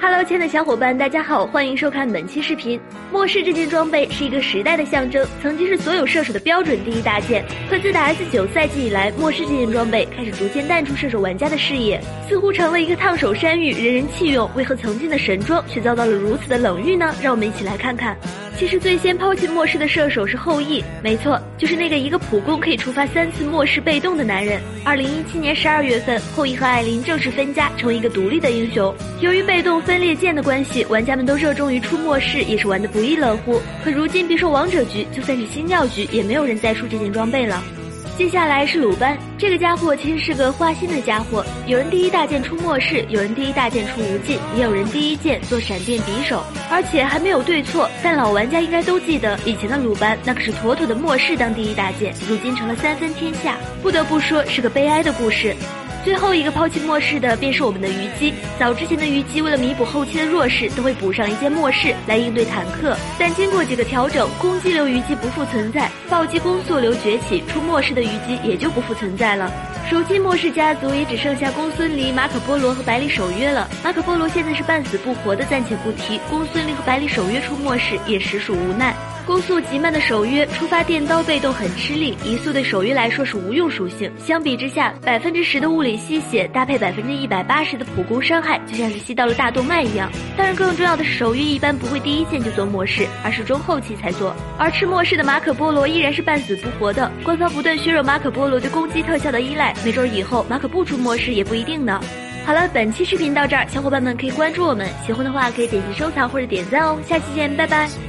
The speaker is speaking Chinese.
Hello，亲爱的小伙伴，大家好，欢迎收看本期视频。末世这件装备是一个时代的象征，曾经是所有射手的标准第一大件。可自打 S 九赛季以来，末世这件装备开始逐渐淡出射手玩家的视野，似乎成了一个烫手山芋，人人弃用。为何曾经的神装却遭到了如此的冷遇呢？让我们一起来看看。其实最先抛弃末世的射手是后羿，没错，就是那个一个普攻可以触发三次末世被动的男人。二零一七年十二月份，后羿和艾琳正式分家，成为一个独立的英雄。由于被动分裂键的关系，玩家们都热衷于出末世，也是玩的不亦乐乎。可如今，别说王者局，就算是星耀局，也没有人再出这件装备了。接下来是鲁班，这个家伙其实是个花心的家伙。有人第一大剑出末世，有人第一大剑出无尽，也有人第一剑做闪电匕首，而且还没有对错。但老玩家应该都记得，以前的鲁班那可是妥妥的末世当第一大剑，如今成了三分天下，不得不说是个悲哀的故事。最后一个抛弃末世的便是我们的虞姬。早之前的虞姬为了弥补后期的弱势，都会补上一件末世来应对坦克。但经过几个调整，攻击流虞姬不复存在，暴击攻速流崛起，出末世的虞姬也就不复存在了。如今末世家族也只剩下公孙离、马可波罗和百里守约了。马可波罗现在是半死不活的，暂且不提。公孙离和百里守约出末世也实属无奈。攻速极慢的守约触发电刀被动很吃力，移速对守约来说是无用属性。相比之下，百分之十的物理吸血搭配百分之一百八十的普攻伤害，就像是吸到了大动脉一样。当然，更重要的是守约一般不会第一件就做末世，而是中后期才做。而吃末世的马可波罗依然是半死不活的。官方不断削弱马可波罗对攻击特效的依赖，没准以后马可不出末世也不一定呢。好了，本期视频到这儿，小伙伴们可以关注我们，喜欢的话可以点击收藏或者点赞哦。下期见，拜拜。